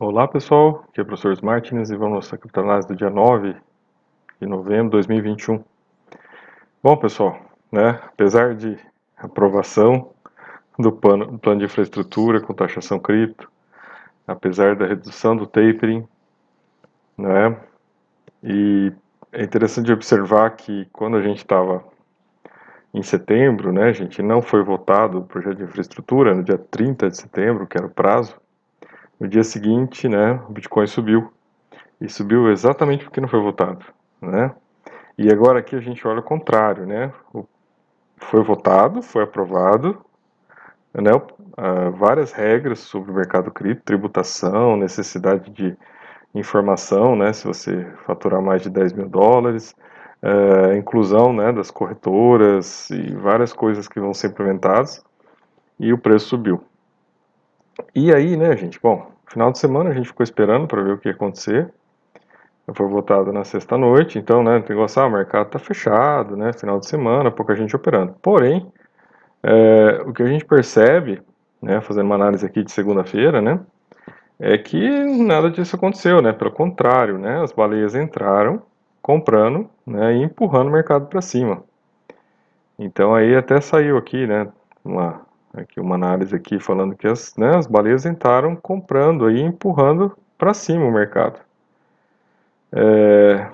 Olá pessoal, aqui é o professor Martins e vamos mostrar a criptoanálise do dia 9 de novembro de 2021. Bom pessoal, né, apesar de aprovação do plano, plano de infraestrutura com taxação cripto, apesar da redução do tapering, né, e é interessante observar que quando a gente estava em setembro, né, a gente não foi votado o projeto de infraestrutura no dia 30 de setembro, que era o prazo, no dia seguinte, né, o Bitcoin subiu. E subiu exatamente porque não foi votado, né? E agora aqui a gente olha o contrário, né? Foi votado, foi aprovado, né? Várias regras sobre o mercado cripto, tributação, necessidade de informação, né? Se você faturar mais de 10 mil dólares, uh, inclusão, né? Das corretoras e várias coisas que vão ser implementadas. E o preço subiu. E aí, né, gente? Bom, final de semana a gente ficou esperando para ver o que ia acontecer. Foi votado na sexta-noite, então, né, tem que ah, o mercado tá fechado, né, final de semana, pouca gente operando. Porém, é, o que a gente percebe, né, fazendo uma análise aqui de segunda-feira, né, é que nada disso aconteceu, né, pelo contrário, né, as baleias entraram comprando, né, e empurrando o mercado para cima. Então aí até saiu aqui, né, uma aqui uma análise aqui falando que as, né, as baleias entraram comprando aí, empurrando para cima o mercado. É...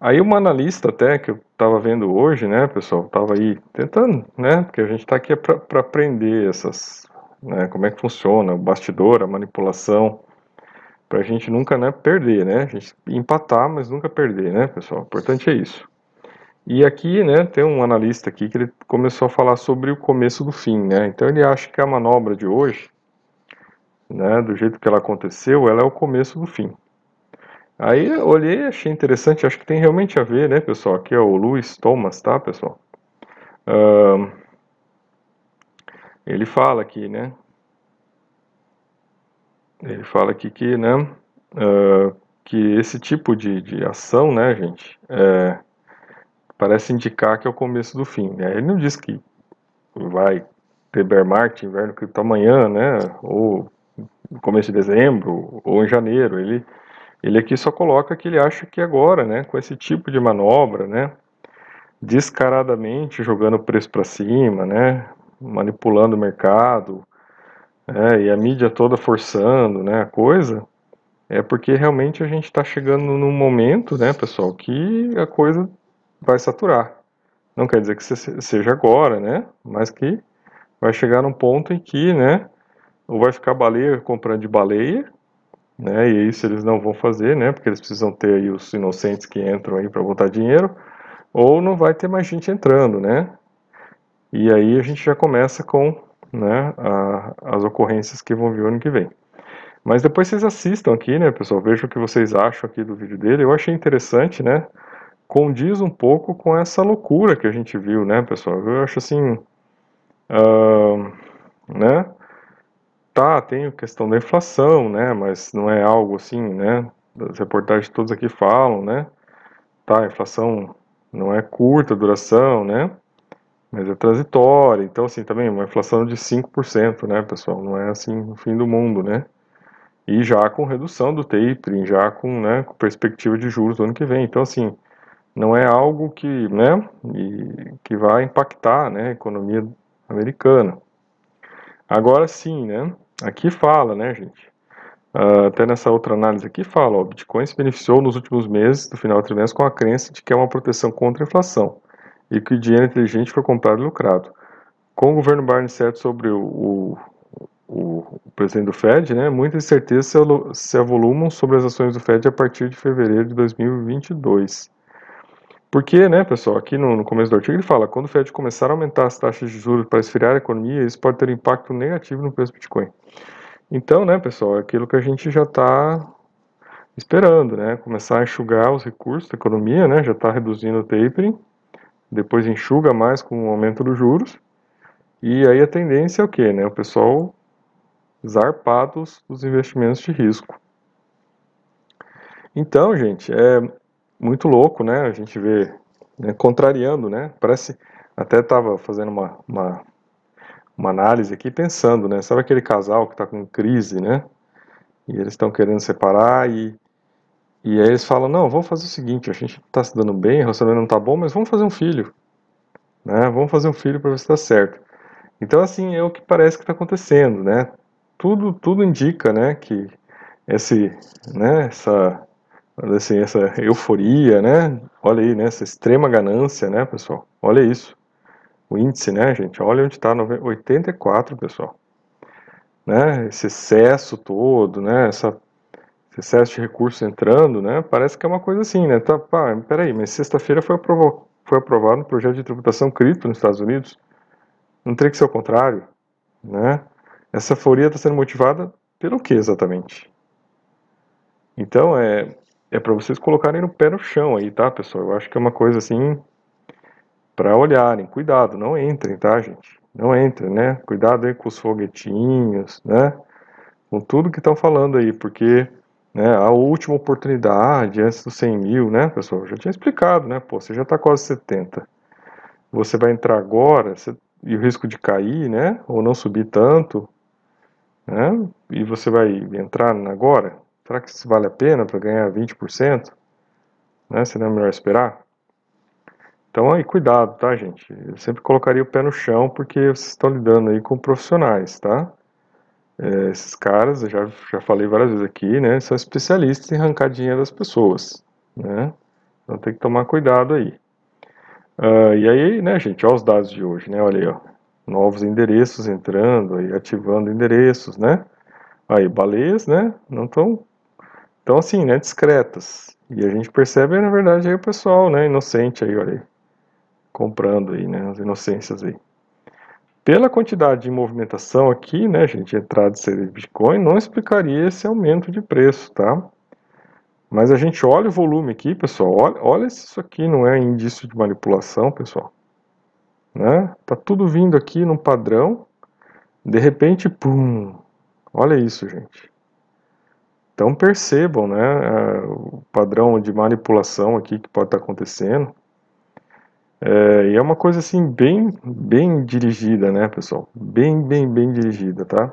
Aí uma analista até que eu estava vendo hoje, né, pessoal, estava aí tentando, né, porque a gente está aqui para aprender essas, né, como é que funciona o bastidor, a manipulação, para a gente nunca, né, perder, né, a gente empatar, mas nunca perder, né, pessoal, o importante é isso. E aqui, né, tem um analista aqui que ele começou a falar sobre o começo do fim, né? Então ele acha que a manobra de hoje, né, do jeito que ela aconteceu, ela é o começo do fim. Aí olhei, achei interessante, acho que tem realmente a ver, né, pessoal? Aqui é o Louis Thomas, tá, pessoal? Ele fala aqui, né? Ele fala aqui que, né, uh, que esse tipo de, de ação, né, gente, é, parece indicar que é o começo do fim. Né? Ele não diz que vai ter bear market, inverno cripto amanhã, né? Ou no começo de dezembro, ou em janeiro. Ele, ele aqui só coloca que ele acha que agora, né? Com esse tipo de manobra, né? Descaradamente jogando o preço para cima, né? Manipulando o mercado, né? e a mídia toda forçando, né? A coisa é porque realmente a gente está chegando num momento, né, pessoal, que a coisa vai saturar. Não quer dizer que seja agora, né? Mas que vai chegar num ponto em que, né? Ou vai ficar baleia comprando de baleia, né? E isso eles não vão fazer, né? Porque eles precisam ter aí os inocentes que entram aí para botar dinheiro, ou não vai ter mais gente entrando, né? E aí a gente já começa com, né? A, as ocorrências que vão vir ano que vem. Mas depois vocês assistam aqui, né, pessoal? Vejam o que vocês acham aqui do vídeo dele. Eu achei interessante, né? Condiz um pouco com essa loucura que a gente viu, né, pessoal? Eu acho assim, uh, né? Tá, tem a questão da inflação, né? Mas não é algo assim, né? As reportagens todas aqui falam, né? Tá, a inflação não é curta duração, né? Mas é transitória. Então, assim, também uma inflação de 5%, né, pessoal? Não é assim o fim do mundo, né? E já com redução do tapering, já com, né, com perspectiva de juros do ano que vem. Então, assim, não é algo que, né, que vai impactar né, a economia americana. Agora sim, né, aqui fala, né, gente, uh, até nessa outra análise aqui fala, o Bitcoin se beneficiou nos últimos meses do final do trimestre com a crença de que é uma proteção contra a inflação e que o dinheiro inteligente foi comprado e lucrado. Com o governo Barney certo sobre o, o, o, presidente do Fed, né, muitas incertezas se, se avolumam sobre as ações do Fed a partir de fevereiro de 2022. Porque, né, pessoal, aqui no, no, começo do artigo ele fala, quando o Fed começar a aumentar as taxas de juros para esfriar a economia, isso pode ter impacto negativo no preço do Bitcoin. Então, né, pessoal, é aquilo que a gente já está esperando, né, começar a enxugar os recursos da economia, né, já está reduzindo o tapering, depois enxuga mais com o aumento dos juros, e aí a tendência é o que, né, o pessoal zarpados dos investimentos de risco. Então, gente, é, muito louco, né? A gente vê né, contrariando, né? Parece até estava fazendo uma, uma, uma, análise aqui pensando, né? Sabe aquele casal que está com crise, né? E eles estão querendo separar e, e aí eles falam, não, vamos fazer o seguinte, a gente está se dando bem, o relacionamento não está bom, mas vamos fazer um filho. Né? Vamos fazer um filho para ver se está certo. Então, assim, é o que parece que está acontecendo, né? Tudo, tudo indica, né, que esse, né, essa, assim, essa euforia, né? Olha aí, né, essa extrema ganância, né, pessoal? Olha isso. O índice, né, gente? Olha onde está, 84, pessoal. Né? Esse excesso todo, né? Essa, esse excesso de recursos entrando, né? Parece que é uma coisa assim, né? Tá, pá, peraí, mas sexta-feira foi, foi aprovado um projeto de tributação cripto nos Estados Unidos. Não teria que ser o contrário, né? Essa euforia está sendo motivada pelo que exatamente? Então, é, é para vocês colocarem no pé no chão aí, tá, pessoal? Eu acho que é uma coisa assim para olharem. Cuidado, não entrem, tá, gente? Não entrem, né? Cuidado aí com os foguetinhos, né? Com tudo que estão falando aí, porque né, a última oportunidade antes dos 100 mil, né, pessoal? Eu já tinha explicado, né? Pô, você já está quase 70. Você vai entrar agora você, e o risco de cair, né? Ou não subir tanto, né? E você vai entrar agora? Será que isso vale a pena para ganhar 20%? Né? Seria melhor esperar? Então aí, cuidado, tá, gente? Eu sempre colocaria o pé no chão porque vocês estão lidando aí com profissionais, tá? É, esses caras, eu já, já falei várias vezes aqui, né? São especialistas em arrancar dinheiro das pessoas, né? Então tem que tomar cuidado aí. Uh, e aí, né, gente, olha os dados de hoje, né? Olha aí, ó. Novos endereços entrando aí, ativando endereços, né? Aí, baleias, né? Não estão tão assim, né? Discretas. E a gente percebe, na verdade, aí o pessoal, né? Inocente aí, olha aí comprando aí, né, as inocências aí. Pela quantidade de movimentação aqui, né, gente, entrada de série de Bitcoin, não explicaria esse aumento de preço, tá? Mas a gente olha o volume aqui, pessoal, olha, olha se isso aqui não é indício de manipulação, pessoal. Né? Tá tudo vindo aqui num padrão, de repente, pum, olha isso, gente. Então percebam, né, o padrão de manipulação aqui que pode estar acontecendo. É, e é uma coisa assim bem, bem dirigida, né, pessoal? Bem, bem, bem dirigida, tá?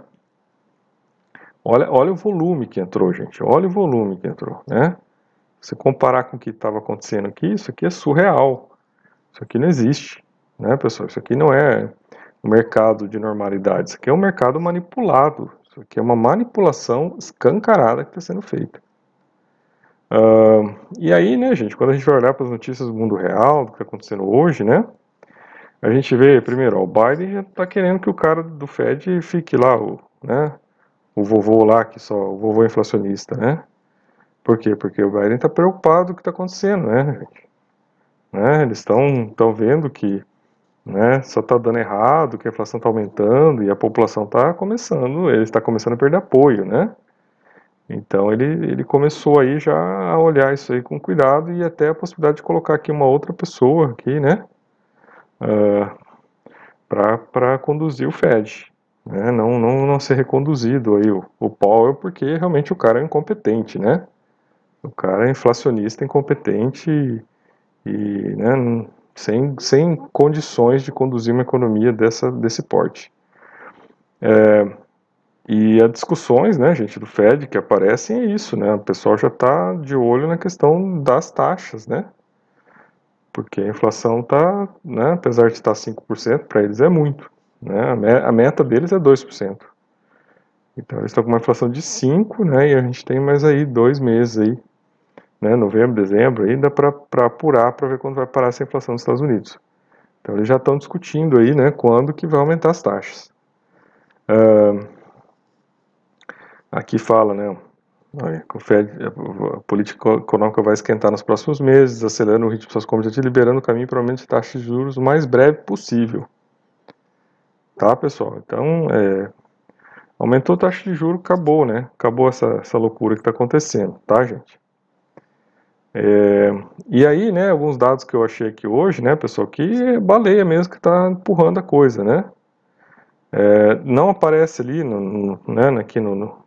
Olha, olha o volume que entrou, gente. Olha o volume que entrou, né? Se comparar com o que estava acontecendo aqui, isso aqui é surreal. Isso aqui não existe, né, pessoal? Isso aqui não é um mercado de normalidade. Isso aqui é um mercado manipulado. Isso aqui é uma manipulação escancarada que está sendo feita. Uh, e aí, né, gente, quando a gente vai olhar para as notícias do mundo real, do que está acontecendo hoje, né, a gente vê, primeiro, ó, o Biden já está querendo que o cara do Fed fique lá, o, né, o vovô lá, que só, o vovô inflacionista, né? Por quê? Porque o Biden está preocupado com o que está acontecendo, né, gente? Né, eles estão vendo que né, só está dando errado, que a inflação está aumentando e a população está começando, ele está começando a perder apoio, né? Então ele, ele começou aí já a olhar isso aí com cuidado e até a possibilidade de colocar aqui uma outra pessoa aqui, né, uh, ah, para conduzir o Fed, né, não, não, não ser reconduzido aí o, o Powell porque realmente o cara é incompetente, né, o cara é inflacionista incompetente e, e né, sem, sem condições de conduzir uma economia dessa, desse porte. É, e as discussões, né, gente, do Fed que aparecem é isso, né? O pessoal já está de olho na questão das taxas, né? Porque a inflação está, né, apesar de estar 5%, para eles é muito. Né? A meta deles é 2%. Então eles estão com uma inflação de 5%, né? E a gente tem mais aí dois meses aí, né? Novembro, dezembro, ainda para apurar para ver quando vai parar essa inflação nos Estados Unidos. Então eles já estão discutindo aí, né? Quando que vai aumentar as taxas. Uh, Aqui fala, né? O Fed, a política econômica vai esquentar nos próximos meses, acelerando o ritmo de suas compras e liberando o caminho para o aumento de taxas de juros o mais breve possível. Tá, pessoal? Então, é, aumentou a taxa de juros, acabou, né? Acabou essa, essa loucura que está acontecendo, tá, gente? É, e aí, né, alguns dados que eu achei aqui hoje, né, pessoal, que é baleia mesmo que está empurrando a coisa, né? É, não aparece ali, no, no, né, aqui no, no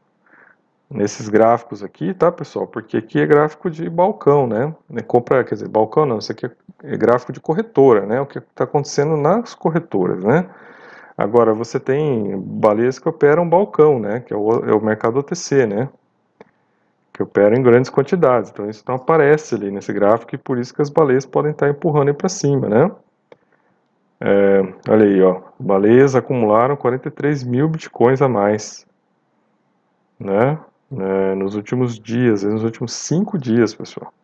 nesses gráficos aqui, tá, pessoal? Porque aqui é gráfico de balcão, né? Compra, quer dizer, balcão não, isso aqui é gráfico de corretora, né? O que está acontecendo nas corretoras, né? Agora, você tem baleias que operam balcão, né? Que é o, é o mercado OTC, né? Que operam em grandes quantidades. Então isso não aparece ali nesse gráfico e por isso que as baleias podem estar empurrando para cima, né? É, olha aí, ó, baleias acumularam 43 mil bitcoins a mais, né? É, nos últimos dias, nos últimos cinco dias, pessoal.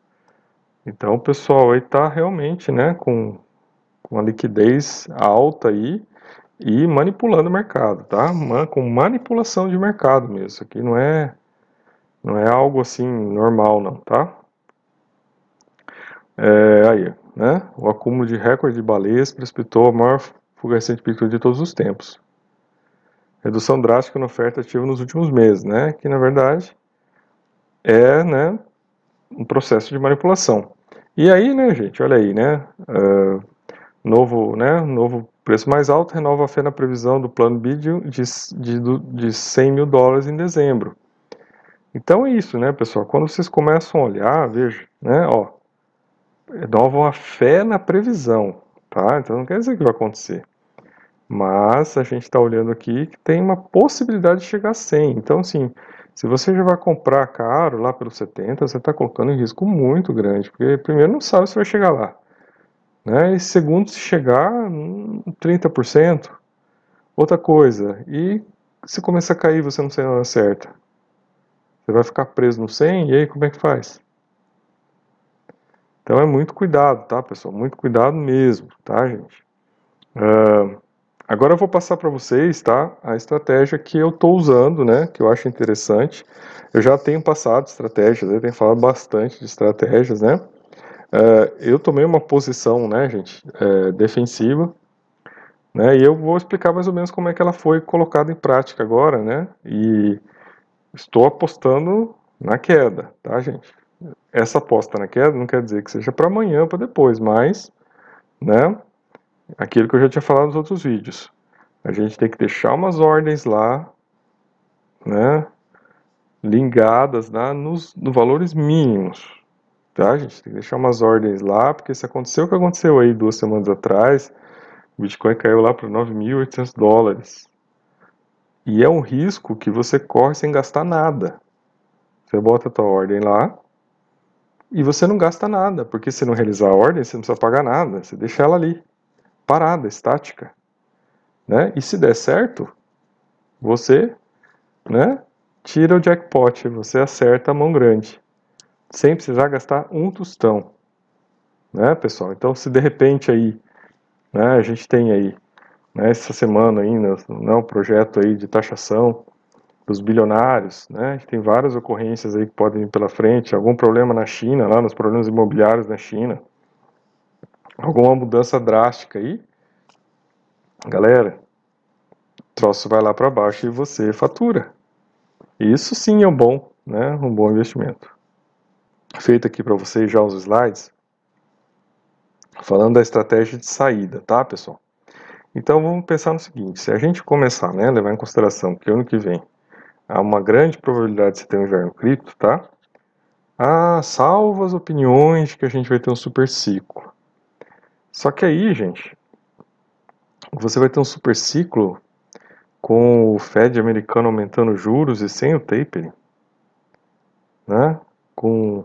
Então pessoal aí está realmente, né, com, com liquidez alta aí e manipulando o mercado, tá? Com manipulação de mercado mesmo. Isso aqui não é não é algo assim normal, não, tá? É, aí, né? O acúmulo de recorde de baleias precipitou a maior fuga recente pico de todos os tempos. Redução drástica na oferta ativa nos últimos meses, né? Que na verdade é, né, um processo de manipulação. E aí, né, gente, olha aí, né? Uh, novo, né? Novo preço mais alto renova a fé na previsão do plano BID de, de, de 100 mil dólares em dezembro. Então é isso, né, pessoal? Quando vocês começam a olhar, veja, né, ó, renovam a fé na previsão, tá? Então não quer dizer que vai acontecer. Mas a gente está olhando aqui que tem uma possibilidade de chegar a 100. Então, assim, se você já vai comprar caro lá pelos 70, você está colocando em risco muito grande, porque primeiro não sabe se vai chegar lá. Né? E segundo, se chegar 30%, outra coisa. E se começar a cair você não sei nada certa. Você vai ficar preso no 100 e aí como é que faz? Então é muito cuidado, tá, pessoal? Muito cuidado mesmo, tá, gente? Uh, agora eu vou passar para vocês, tá, a estratégia que eu estou usando, né, que eu acho interessante. Eu já tenho passado estratégias, eu tenho falado bastante de estratégias, né? Uh, eu tomei uma posição, né, gente, uh, defensiva, né, e eu vou explicar mais ou menos como é que ela foi colocada em prática agora, né, e estou apostando na queda, tá, gente? Essa aposta na queda não quer dizer que seja para amanhã para depois, mas, né, aquilo que eu já tinha falado nos outros vídeos, a gente tem que deixar umas ordens lá, né, ligadas né, nos, nos valores mínimos, Tá, gente tem que deixar umas ordens lá, porque se aconteceu o que aconteceu aí duas semanas atrás, o Bitcoin caiu lá para 9.800 dólares. E é um risco que você corre sem gastar nada. Você bota a tua ordem lá e você não gasta nada, porque se não realizar a ordem, você não precisa pagar nada, você deixa ela ali, parada, estática. Né? E se der certo, você né, tira o jackpot, você acerta a mão grande sem precisar gastar um tostão, né, pessoal? Então, se de repente aí, né, a gente tem aí, né, essa semana ainda, né, um projeto aí de taxação dos bilionários, né, tem várias ocorrências aí que podem vir pela frente, algum problema na China, lá nos problemas imobiliários na China, alguma mudança drástica aí, galera, o troço vai lá para baixo e você fatura. Isso sim é um bom, né, um bom investimento feito aqui para vocês já os slides, falando da estratégia de saída, tá, pessoal? Então vamos pensar no seguinte: se a gente começar, né, levar em consideração que ano que vem há uma grande probabilidade de você ter um inverno cripto, tá? Ah, salvo as opiniões de que a gente vai ter um super ciclo. Só que aí, gente, você vai ter um super ciclo com o Fed americano aumentando juros e sem o tapering, né? Com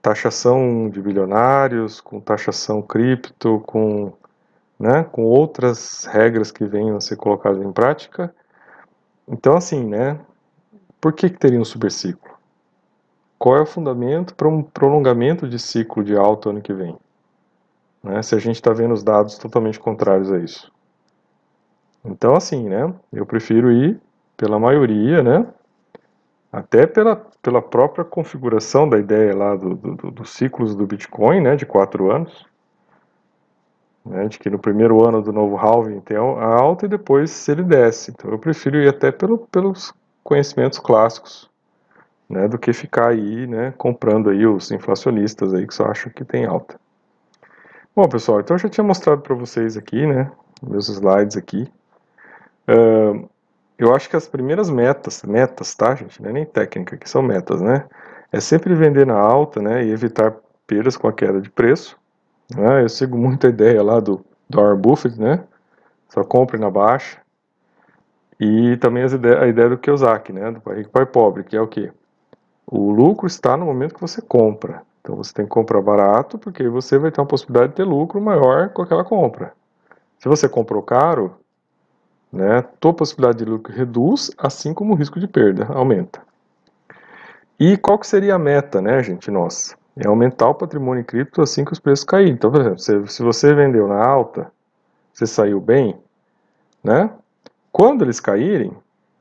taxação de bilionários, com taxação cripto, com, né, com outras regras que venham a ser colocadas em prática. Então, assim, né, por que, que teria um superciclo? Qual é o fundamento para um prolongamento de ciclo de alto ano que vem? Né, se a gente está vendo os dados totalmente contrários a isso. Então, assim, né, eu prefiro ir pela maioria, né, até pela, pela própria configuração da ideia lá do, do, dos ciclos do Bitcoin, né, de quatro anos, né, de que no primeiro ano do novo halving tem a alta e depois ele desce. Então eu prefiro ir até pelo, pelos conhecimentos clássicos, né, do que ficar aí, né, comprando aí os inflacionistas aí que só acham que tem alta. Bom, pessoal, então eu já tinha mostrado para vocês aqui, né, meus slides aqui. Uh, eu acho que as primeiras metas, metas, tá, gente? Não é nem técnica, que são metas, né? É sempre vender na alta, né? E evitar perdas com a queda de preço. Né? Eu sigo muito a ideia lá do, do Warren Buffett, né? Só compre na baixa. E também as a ideia do Kiyosaki, né? Do pai rico, pai pobre, que é o quê? O lucro está no momento que você compra. Então você tem que comprar barato, porque você vai ter uma possibilidade de ter lucro maior com aquela compra. Se você comprou caro, né, tua possibilidade de lucro reduz, assim como o risco de perda aumenta. E qual que seria a meta, né, gente, nossa? É aumentar o patrimônio em cripto assim que os preços caírem. Então, por exemplo, se você vendeu na alta, você saiu bem, né? Quando eles caírem,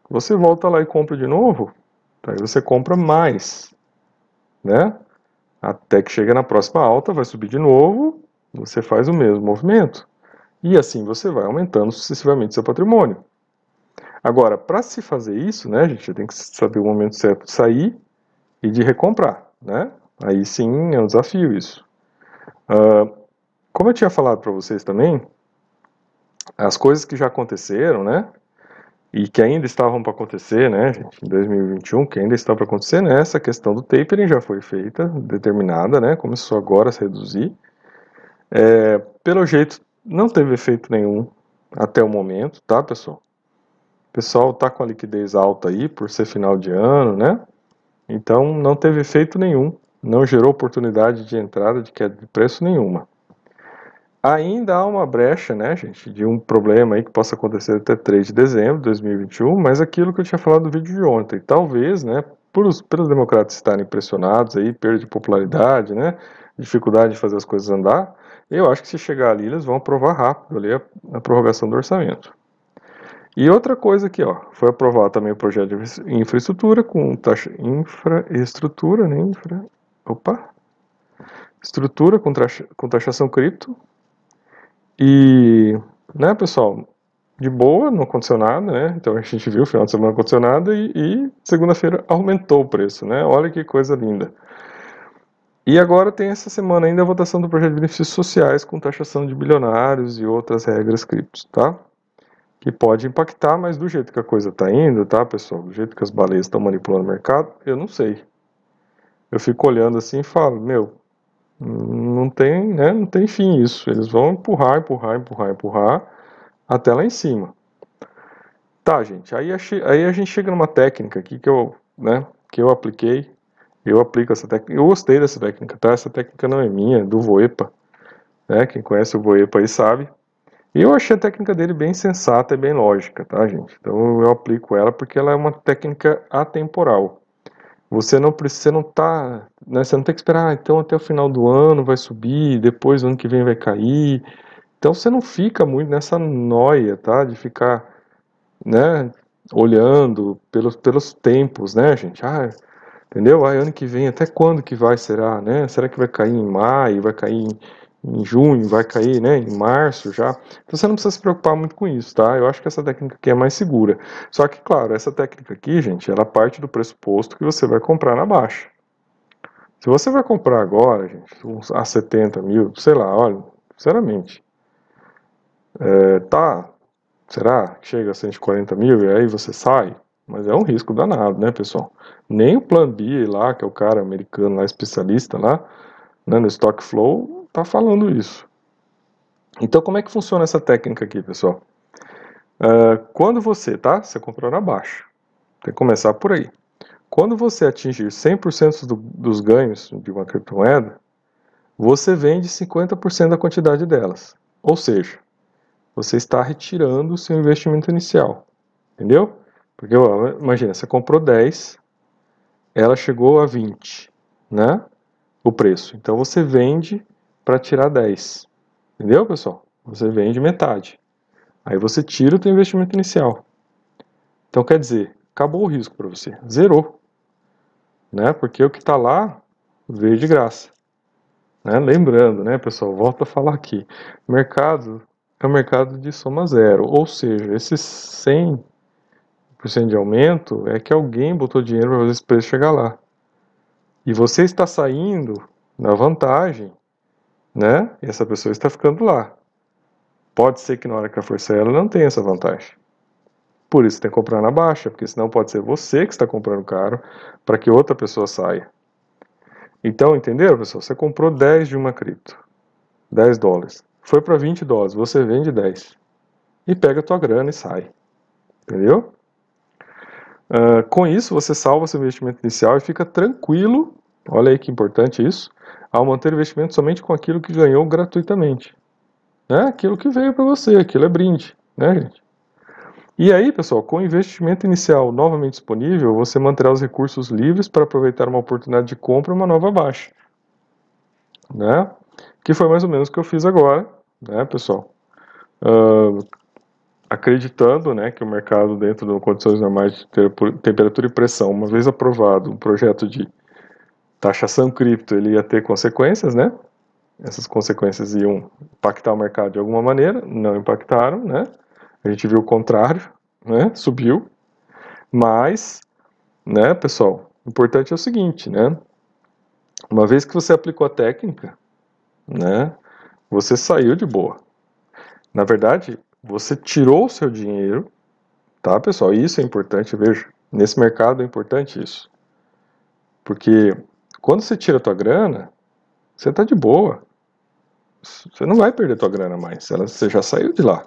você volta lá e compra de novo, aí você compra mais, né? Até que chega na próxima alta, vai subir de novo, você faz o mesmo movimento. E assim você vai aumentando sucessivamente seu patrimônio. Agora, para se fazer isso, né, a gente tem que saber o momento certo de sair e de recomprar, né? Aí sim é um desafio isso. Uh, como eu tinha falado para vocês também, as coisas que já aconteceram, né? e que ainda estavam para acontecer, né, gente, em 2021, que ainda está para acontecer, né, essa questão do tapering já foi feita, determinada, né, começou agora a se reduzir. É, pelo jeito, não teve efeito nenhum até o momento, tá, pessoal? O pessoal tá com a liquidez alta aí, por ser final de ano, né, então não teve efeito nenhum, não gerou oportunidade de entrada de queda de preço nenhuma. Ainda há uma brecha, né, gente, de um problema aí que possa acontecer até 3 de dezembro de 2021, mas aquilo que eu tinha falado no vídeo de ontem, talvez, né, por os, pelos democratas estarem pressionados aí, perda de popularidade, né, dificuldade de fazer as coisas andar, eu acho que se chegar ali eles vão aprovar rápido ali a, a prorrogação do orçamento. E outra coisa aqui, ó, foi aprovado também o projeto de infraestrutura com taxa infraestrutura, né, infra, opa, estrutura com, taxa, com taxação cripto, e, né, pessoal, de boa, não aconteceu nada, né? Então a gente viu, final de semana não aconteceu nada e, e segunda-feira aumentou o preço, né? Olha que coisa linda. E agora tem essa semana ainda a votação do projeto de benefícios sociais com taxação de bilionários e outras regras criptos, tá? Que pode impactar, mas do jeito que a coisa tá indo, tá, pessoal? Do jeito que as baleias estão manipulando o mercado, eu não sei. Eu fico olhando assim e falo, meu, não tem, né, não tem fim isso. Eles vão empurrar, empurrar, empurrar, empurrar até lá em cima. Tá, gente. Aí a, aí a gente chega numa técnica aqui que eu, né, que eu apliquei. Eu aplico essa técnica. Eu gostei dessa técnica, tá? Essa técnica não é minha, é do Voepa. Né? Quem conhece o Voepa aí sabe. E eu achei a técnica dele bem sensata e bem lógica, tá, gente? Então eu aplico ela porque ela é uma técnica atemporal. Você não precisa, não tá, né, você não tem que esperar, ah, então até o final do ano vai subir, depois o ano que vem vai cair. Então você não fica muito nessa noia, tá, de ficar, né, olhando pelos, pelos tempos, né, gente? Ah, entendeu? Ah, ano que vem, até quando que vai, será, né? Será que vai cair em maio, vai cair em em junho, vai cair né, em março já. Então você não precisa se preocupar muito com isso, tá? Eu acho que essa técnica aqui é mais segura. Só que, claro, essa técnica aqui, gente, ela parte do pressuposto que você vai comprar na baixa. Se você vai comprar agora, gente, uns a 70 mil, sei lá, olha, sinceramente, é, tá, será que chega a 140 mil e aí você sai? Mas é um risco danado, né, pessoal? Nem o Plan B lá, que é o cara americano lá, especialista lá, né, no Stock Flow, está falando isso. Então, como é que funciona essa técnica aqui, pessoal? Uh, quando você, tá? Você comprou na baixa. Tem que começar por aí. Quando você atingir 100% do, dos ganhos de uma criptomoeda, você vende 50% da quantidade delas. Ou seja, você está retirando o seu investimento inicial. Entendeu? Porque, ó, imagina, você comprou 10, ela chegou a 20, né? O preço. Então você vende para tirar 10. Entendeu, pessoal? Você vende metade. Aí você tira o teu investimento inicial. Então quer dizer, acabou o risco para você, zerou. Né? Porque o que está lá veio de graça. Né? Lembrando, né, pessoal, volto a falar aqui. Mercado é um mercado de soma zero. Ou seja, esses 100% de aumento é que alguém botou dinheiro para fazer esse preço chegar lá. E você está saindo na vantagem né? E essa pessoa está ficando lá. Pode ser que na hora que ela ela não tenha essa vantagem. Por isso tem que comprar na baixa, porque senão pode ser você que está comprando caro para que outra pessoa saia. Então, entenderam, pessoal? Você comprou 10 de uma cripto, 10 dólares. Foi para 20 dólares, você vende 10. E pega a tua grana e sai. Entendeu? Uh, com isso, você salva seu investimento inicial e fica tranquilo, olha aí que importante isso, ao manter o investimento somente com aquilo que ganhou gratuitamente. Né? Aquilo que veio para você, aquilo é brinde, né, gente? E aí, pessoal, com o investimento inicial novamente disponível, você manterá os recursos livres para aproveitar uma oportunidade de compra uma nova baixa. Né? Que foi mais ou menos o que eu fiz agora, né, pessoal? Uh, acreditando né, que o mercado, dentro de condições normais de temperatura e pressão, uma vez aprovado um projeto de taxação cripto, ele ia ter consequências, né? Essas consequências iam impactar o mercado de alguma maneira, não impactaram, né? A gente viu o contrário, né? Subiu. Mas, né, pessoal, o importante é o seguinte, né? Uma vez que você aplicou a técnica, né, você saiu de boa. Na verdade, você tirou o seu dinheiro, tá, pessoal? Isso é importante, veja. Nesse mercado é importante isso. Porque quando você tira a tua grana, você tá de boa. Você não vai perder tua grana mais. Você já saiu de lá.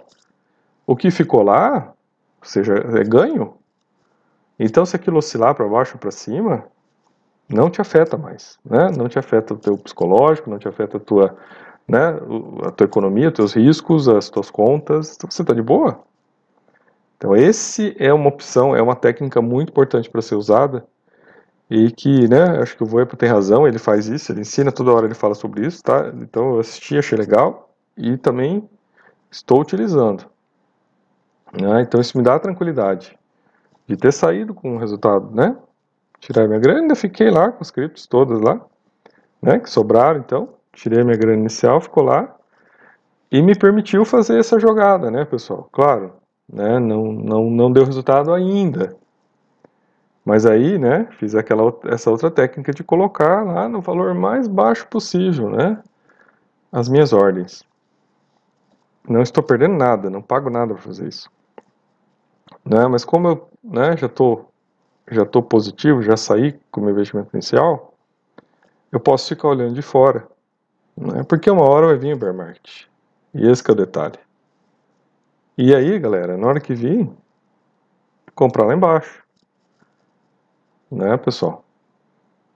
O que ficou lá, seja, é ganho. Então, se aquilo oscilar para baixo ou para cima, não te afeta mais, né? Não te afeta o teu psicológico, não te afeta a tua, né, a tua economia, os teus riscos, as tuas contas, então você está de boa. Então, esse é uma opção, é uma técnica muito importante para ser usada e que, né, acho que o Voepo tem razão, ele faz isso, ele ensina toda hora, ele fala sobre isso, tá? Então, eu assisti, achei legal e também estou utilizando. Né? Então isso me dá tranquilidade de ter saído com o resultado, né? Tirar minha grana, ainda fiquei lá com as criptos todas lá, né? Que sobraram, então. Tirei minha grana inicial, ficou lá. E me permitiu fazer essa jogada, né, pessoal? Claro, né? Não, não, não deu resultado ainda. Mas aí, né, fiz aquela, essa outra técnica de colocar lá no valor mais baixo possível, né? As minhas ordens. Não estou perdendo nada, não pago nada para fazer isso. Né? Mas como eu né, já estou já tô positivo, já saí com o meu investimento inicial, eu posso ficar olhando de fora. Né? Porque uma hora vai vir o bear market. E esse é o detalhe. E aí, galera, na hora que vir, comprar lá embaixo. Né, pessoal?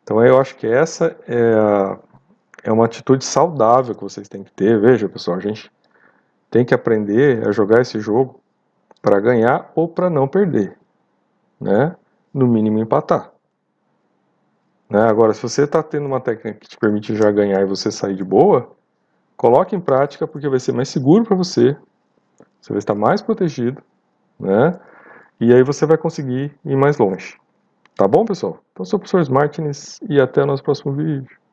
Então eu acho que essa é, a, é uma atitude saudável que vocês têm que ter. Veja, pessoal, a gente tem que aprender a jogar esse jogo para ganhar ou para não perder, né? No mínimo empatar. Né? Agora, se você está tendo uma técnica que te permite já ganhar e você sair de boa, coloque em prática porque vai ser mais seguro para você, você vai estar mais protegido, né? E aí você vai conseguir ir mais longe. Tá bom, pessoal? Então, sou o professor Martins e até o nosso próximo vídeo.